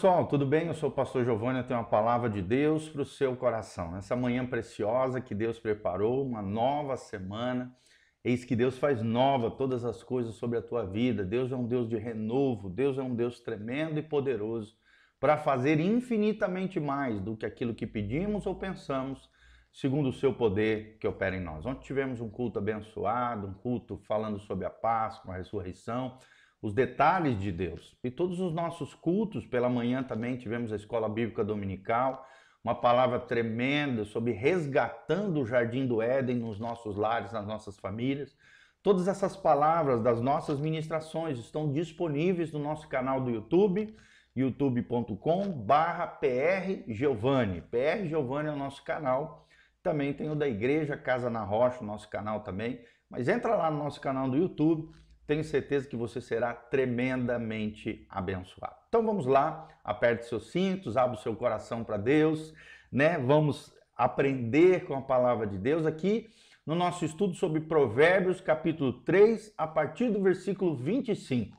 Pessoal, tudo bem? Eu sou o pastor Giovanni, eu tenho uma palavra de Deus para o seu coração. Essa manhã preciosa que Deus preparou, uma nova semana. Eis que Deus faz nova todas as coisas sobre a tua vida. Deus é um Deus de renovo, Deus é um Deus tremendo e poderoso para fazer infinitamente mais do que aquilo que pedimos ou pensamos, segundo o seu poder que opera em nós. Ontem tivemos um culto abençoado, um culto falando sobre a Páscoa, a ressurreição os detalhes de Deus. E todos os nossos cultos, pela manhã também tivemos a escola bíblica dominical, uma palavra tremenda sobre resgatando o jardim do Éden nos nossos lares, nas nossas famílias. Todas essas palavras das nossas ministrações estão disponíveis no nosso canal do YouTube, youtube.com/barra PR Giovanni. PR Giovanni é o nosso canal. Também tem o da Igreja Casa na Rocha, o nosso canal também. Mas entra lá no nosso canal do YouTube tenho certeza que você será tremendamente abençoado. Então vamos lá, aperte seus cintos, abra o seu coração para Deus, né? Vamos aprender com a palavra de Deus aqui no nosso estudo sobre Provérbios, capítulo 3, a partir do versículo 25.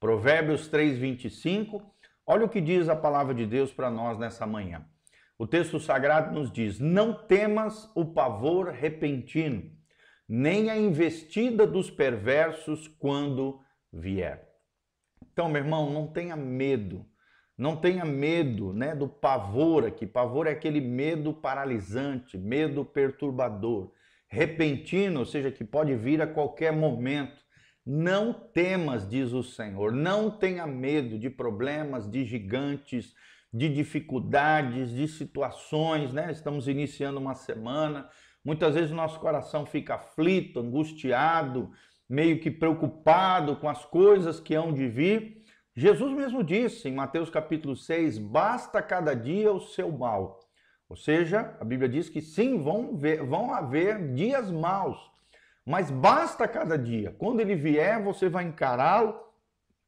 Provérbios 3, 25. Olha o que diz a palavra de Deus para nós nessa manhã. O texto sagrado nos diz: Não temas o pavor repentino nem a investida dos perversos quando vier. Então, meu irmão, não tenha medo. Não tenha medo, né, do pavor aqui. Pavor é aquele medo paralisante, medo perturbador, repentino, ou seja, que pode vir a qualquer momento. Não temas, diz o Senhor. Não tenha medo de problemas, de gigantes, de dificuldades, de situações, né? Estamos iniciando uma semana Muitas vezes o nosso coração fica aflito, angustiado, meio que preocupado com as coisas que hão de vir. Jesus mesmo disse em Mateus capítulo 6: basta cada dia o seu mal. Ou seja, a Bíblia diz que sim, vão, ver, vão haver dias maus, mas basta cada dia. Quando ele vier, você vai encará-lo,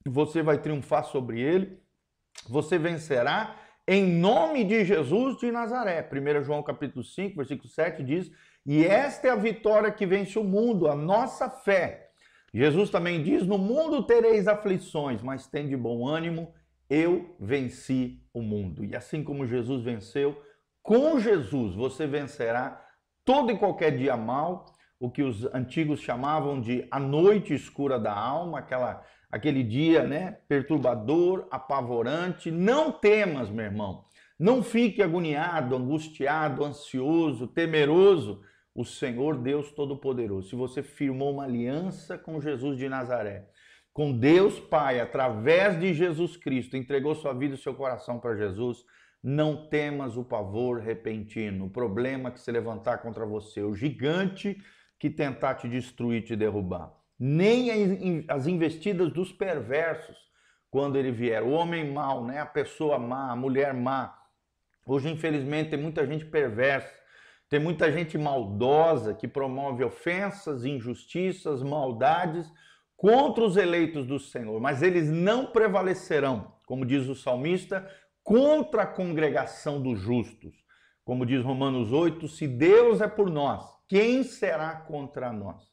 você vai triunfar sobre ele, você vencerá em nome de Jesus de Nazaré. 1 João capítulo 5, versículo 7 diz: "E esta é a vitória que vence o mundo, a nossa fé". Jesus também diz: "No mundo tereis aflições, mas tende bom ânimo, eu venci o mundo". E assim como Jesus venceu, com Jesus você vencerá todo e qualquer dia mal, o que os antigos chamavam de a noite escura da alma, aquela aquele dia, né, perturbador, apavorante. Não temas, meu irmão. Não fique agoniado, angustiado, ansioso, temeroso. O Senhor Deus Todo-Poderoso, se você firmou uma aliança com Jesus de Nazaré, com Deus Pai, através de Jesus Cristo, entregou sua vida e seu coração para Jesus, não temas o pavor repentino, o problema que se levantar contra você, o gigante que tentar te destruir, te derrubar nem as investidas dos perversos quando ele vier. O homem mau, né? a pessoa má, a mulher má. Hoje, infelizmente, tem muita gente perversa, tem muita gente maldosa que promove ofensas, injustiças, maldades contra os eleitos do Senhor, mas eles não prevalecerão, como diz o salmista, contra a congregação dos justos. Como diz Romanos 8, se Deus é por nós, quem será contra nós?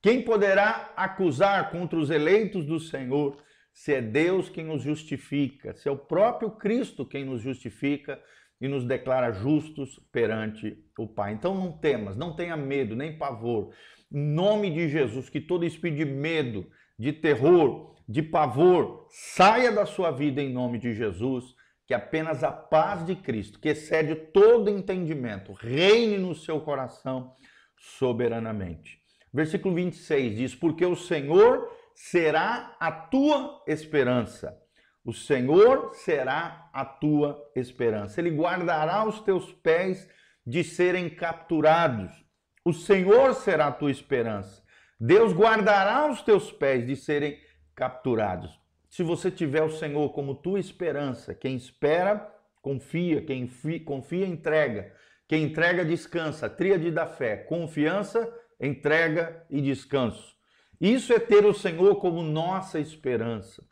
Quem poderá acusar contra os eleitos do Senhor se é Deus quem nos justifica, se é o próprio Cristo quem nos justifica e nos declara justos perante o Pai? Então não temas, não tenha medo, nem pavor. Em nome de Jesus, que todo espírito de medo, de terror, de pavor saia da sua vida em nome de Jesus, que apenas a paz de Cristo, que excede todo entendimento, reine no seu coração soberanamente. Versículo 26 diz: Porque o Senhor será a tua esperança. O Senhor será a tua esperança. Ele guardará os teus pés de serem capturados. O Senhor será a tua esperança. Deus guardará os teus pés de serem capturados. Se você tiver o Senhor como tua esperança, quem espera, confia, quem confia, entrega. Quem entrega, descansa. Tríade da fé: confiança, entrega e descanso. Isso é ter o Senhor como nossa esperança.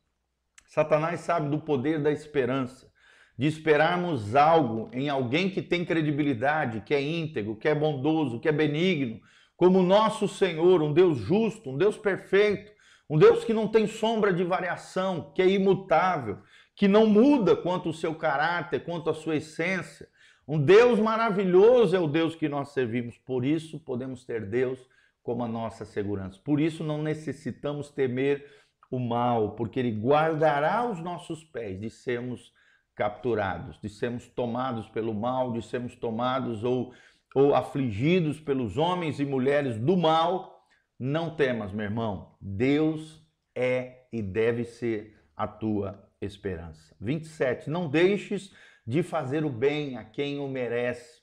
Satanás sabe do poder da esperança, de esperarmos algo em alguém que tem credibilidade, que é íntegro, que é bondoso, que é benigno, como nosso Senhor, um Deus justo, um Deus perfeito, um Deus que não tem sombra de variação, que é imutável, que não muda quanto o seu caráter, quanto a sua essência. Um Deus maravilhoso é o Deus que nós servimos, por isso podemos ter Deus como a nossa segurança. Por isso não necessitamos temer o mal, porque ele guardará os nossos pés de sermos capturados, de sermos tomados pelo mal, de sermos tomados ou, ou afligidos pelos homens e mulheres do mal. Não temas, meu irmão. Deus é e deve ser a tua esperança. 27. Não deixes de fazer o bem a quem o merece.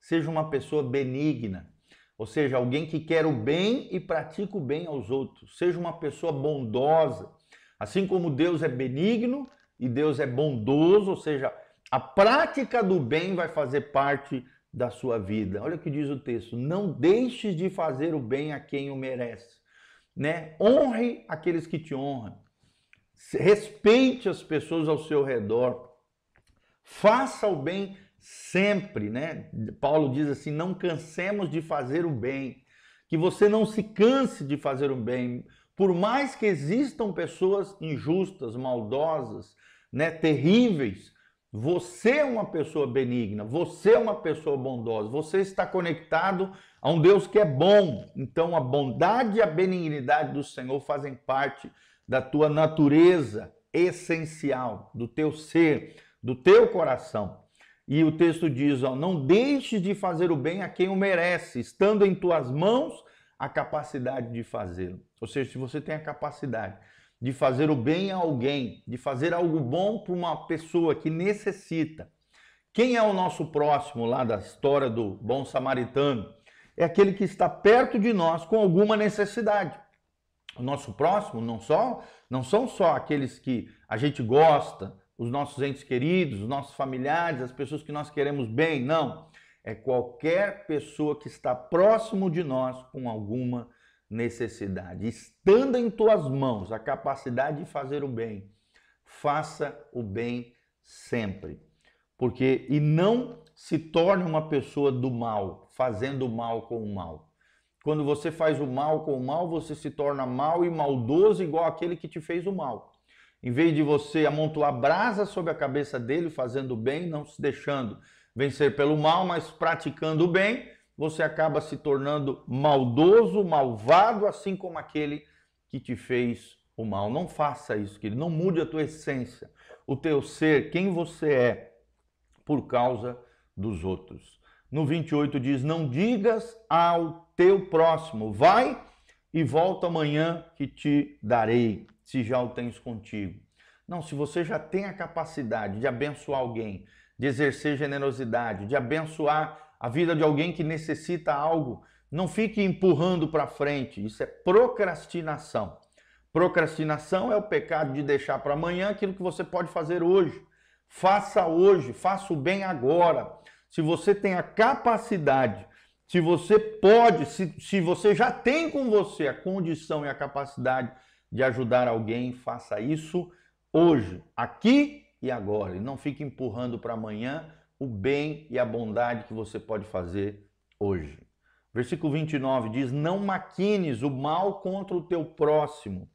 Seja uma pessoa benigna, ou seja, alguém que quer o bem e pratica o bem aos outros. Seja uma pessoa bondosa. Assim como Deus é benigno e Deus é bondoso, ou seja, a prática do bem vai fazer parte da sua vida. Olha o que diz o texto: não deixes de fazer o bem a quem o merece. Né? Honre aqueles que te honram. Respeite as pessoas ao seu redor. Faça o bem sempre, né? Paulo diz assim: não cansemos de fazer o bem, que você não se canse de fazer o bem, por mais que existam pessoas injustas, maldosas, né, terríveis, você é uma pessoa benigna, você é uma pessoa bondosa, você está conectado a um Deus que é bom. Então a bondade e a benignidade do Senhor fazem parte da tua natureza essencial, do teu ser, do teu coração. E o texto diz: ó, não deixes de fazer o bem a quem o merece, estando em tuas mãos a capacidade de fazê-lo. Ou seja, se você tem a capacidade de fazer o bem a alguém, de fazer algo bom para uma pessoa que necessita. Quem é o nosso próximo lá da história do bom samaritano? É aquele que está perto de nós com alguma necessidade. O nosso próximo não só não são só aqueles que a gente gosta, os nossos entes queridos, os nossos familiares, as pessoas que nós queremos bem, não. É qualquer pessoa que está próximo de nós com alguma necessidade. Estando em tuas mãos a capacidade de fazer o bem, faça o bem sempre. Porque e não se torne uma pessoa do mal, fazendo o mal com o mal. Quando você faz o mal com o mal, você se torna mal e maldoso igual aquele que te fez o mal. Em vez de você amontoar brasa sobre a cabeça dele, fazendo o bem, não se deixando vencer pelo mal, mas praticando o bem, você acaba se tornando maldoso, malvado, assim como aquele que te fez o mal. Não faça isso, querido. Não mude a tua essência, o teu ser, quem você é, por causa dos outros. No 28 diz: Não digas ao teu próximo, vai e volta amanhã que te darei se já o tens contigo. Não, se você já tem a capacidade de abençoar alguém, de exercer generosidade, de abençoar a vida de alguém que necessita algo, não fique empurrando para frente. Isso é procrastinação. Procrastinação é o pecado de deixar para amanhã aquilo que você pode fazer hoje. Faça hoje, faça o bem agora. Se você tem a capacidade, se você pode, se, se você já tem com você a condição e a capacidade de ajudar alguém, faça isso hoje, aqui e agora. E não fique empurrando para amanhã o bem e a bondade que você pode fazer hoje. Versículo 29 diz: Não maquines o mal contra o teu próximo,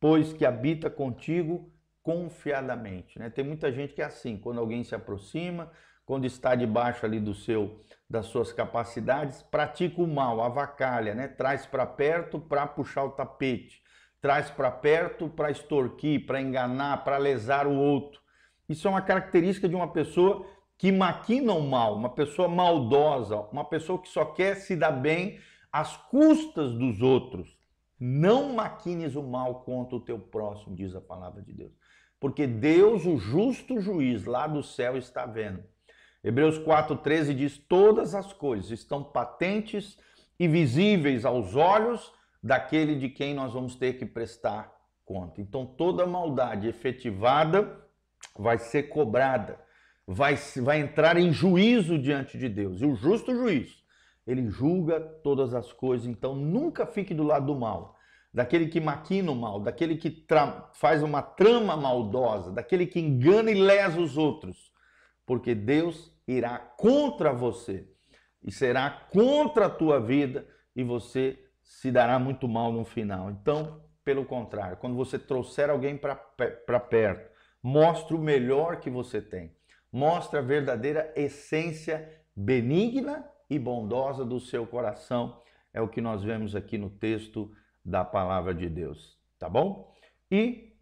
pois que habita contigo confiadamente. Né? Tem muita gente que é assim, quando alguém se aproxima, quando está debaixo ali do seu das suas capacidades, pratica o mal, avacalha, né? traz para perto para puxar o tapete traz para perto para extorquir, para enganar, para lesar o outro. Isso é uma característica de uma pessoa que maquina o mal, uma pessoa maldosa, uma pessoa que só quer se dar bem às custas dos outros. Não maquines o mal contra o teu próximo, diz a palavra de Deus. Porque Deus, o justo juiz lá do céu, está vendo. Hebreus 4,13 diz: Todas as coisas estão patentes e visíveis aos olhos daquele de quem nós vamos ter que prestar conta. Então, toda maldade efetivada vai ser cobrada, vai, vai entrar em juízo diante de Deus. E o justo juiz, ele julga todas as coisas. Então, nunca fique do lado do mal, daquele que maquina o mal, daquele que faz uma trama maldosa, daquele que engana e lesa os outros, porque Deus irá contra você e será contra a tua vida e você se dará muito mal no final. Então, pelo contrário, quando você trouxer alguém para perto, Mostra o melhor que você tem. Mostra a verdadeira essência benigna e bondosa do seu coração. É o que nós vemos aqui no texto da palavra de Deus, tá bom? E,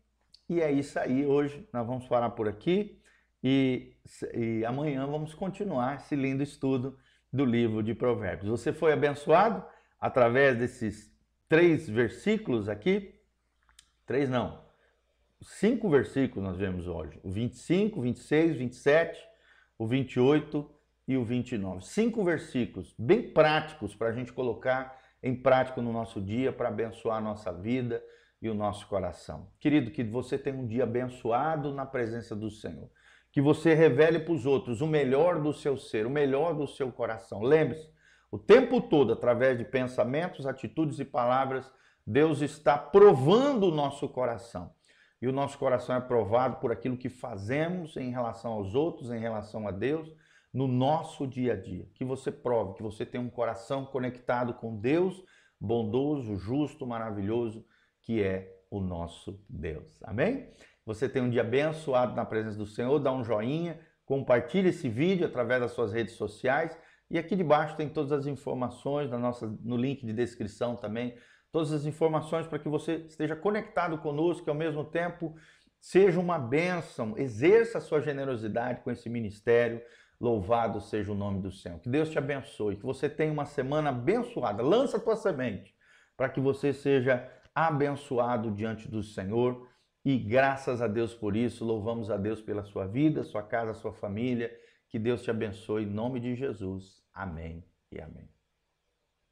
e é isso aí. Hoje nós vamos parar por aqui e, e amanhã vamos continuar esse lindo estudo do livro de Provérbios. Você foi abençoado através desses três versículos aqui? Três não. Cinco versículos nós vemos hoje: o 25, 26, 27, o 28 e o 29. Cinco versículos bem práticos para a gente colocar em prática no nosso dia para abençoar a nossa vida e o nosso coração. Querido, que você tenha um dia abençoado na presença do Senhor. Que você revele para os outros o melhor do seu ser, o melhor do seu coração. Lembre-se, o tempo todo, através de pensamentos, atitudes e palavras, Deus está provando o nosso coração. E o nosso coração é provado por aquilo que fazemos em relação aos outros, em relação a Deus no nosso dia a dia. Que você prove que você tem um coração conectado com Deus, bondoso, justo, maravilhoso, que é o nosso Deus. Amém? Você tem um dia abençoado na presença do Senhor, dá um joinha, compartilhe esse vídeo através das suas redes sociais e aqui debaixo tem todas as informações na nossa, no link de descrição também, todas as informações para que você esteja conectado conosco e ao mesmo tempo seja uma bênção, exerça a sua generosidade com esse ministério, Louvado seja o nome do Senhor. Que Deus te abençoe, que você tenha uma semana abençoada. Lança a tua semente para que você seja abençoado diante do Senhor. E graças a Deus por isso, louvamos a Deus pela sua vida, sua casa, sua família. Que Deus te abençoe em nome de Jesus. Amém e amém.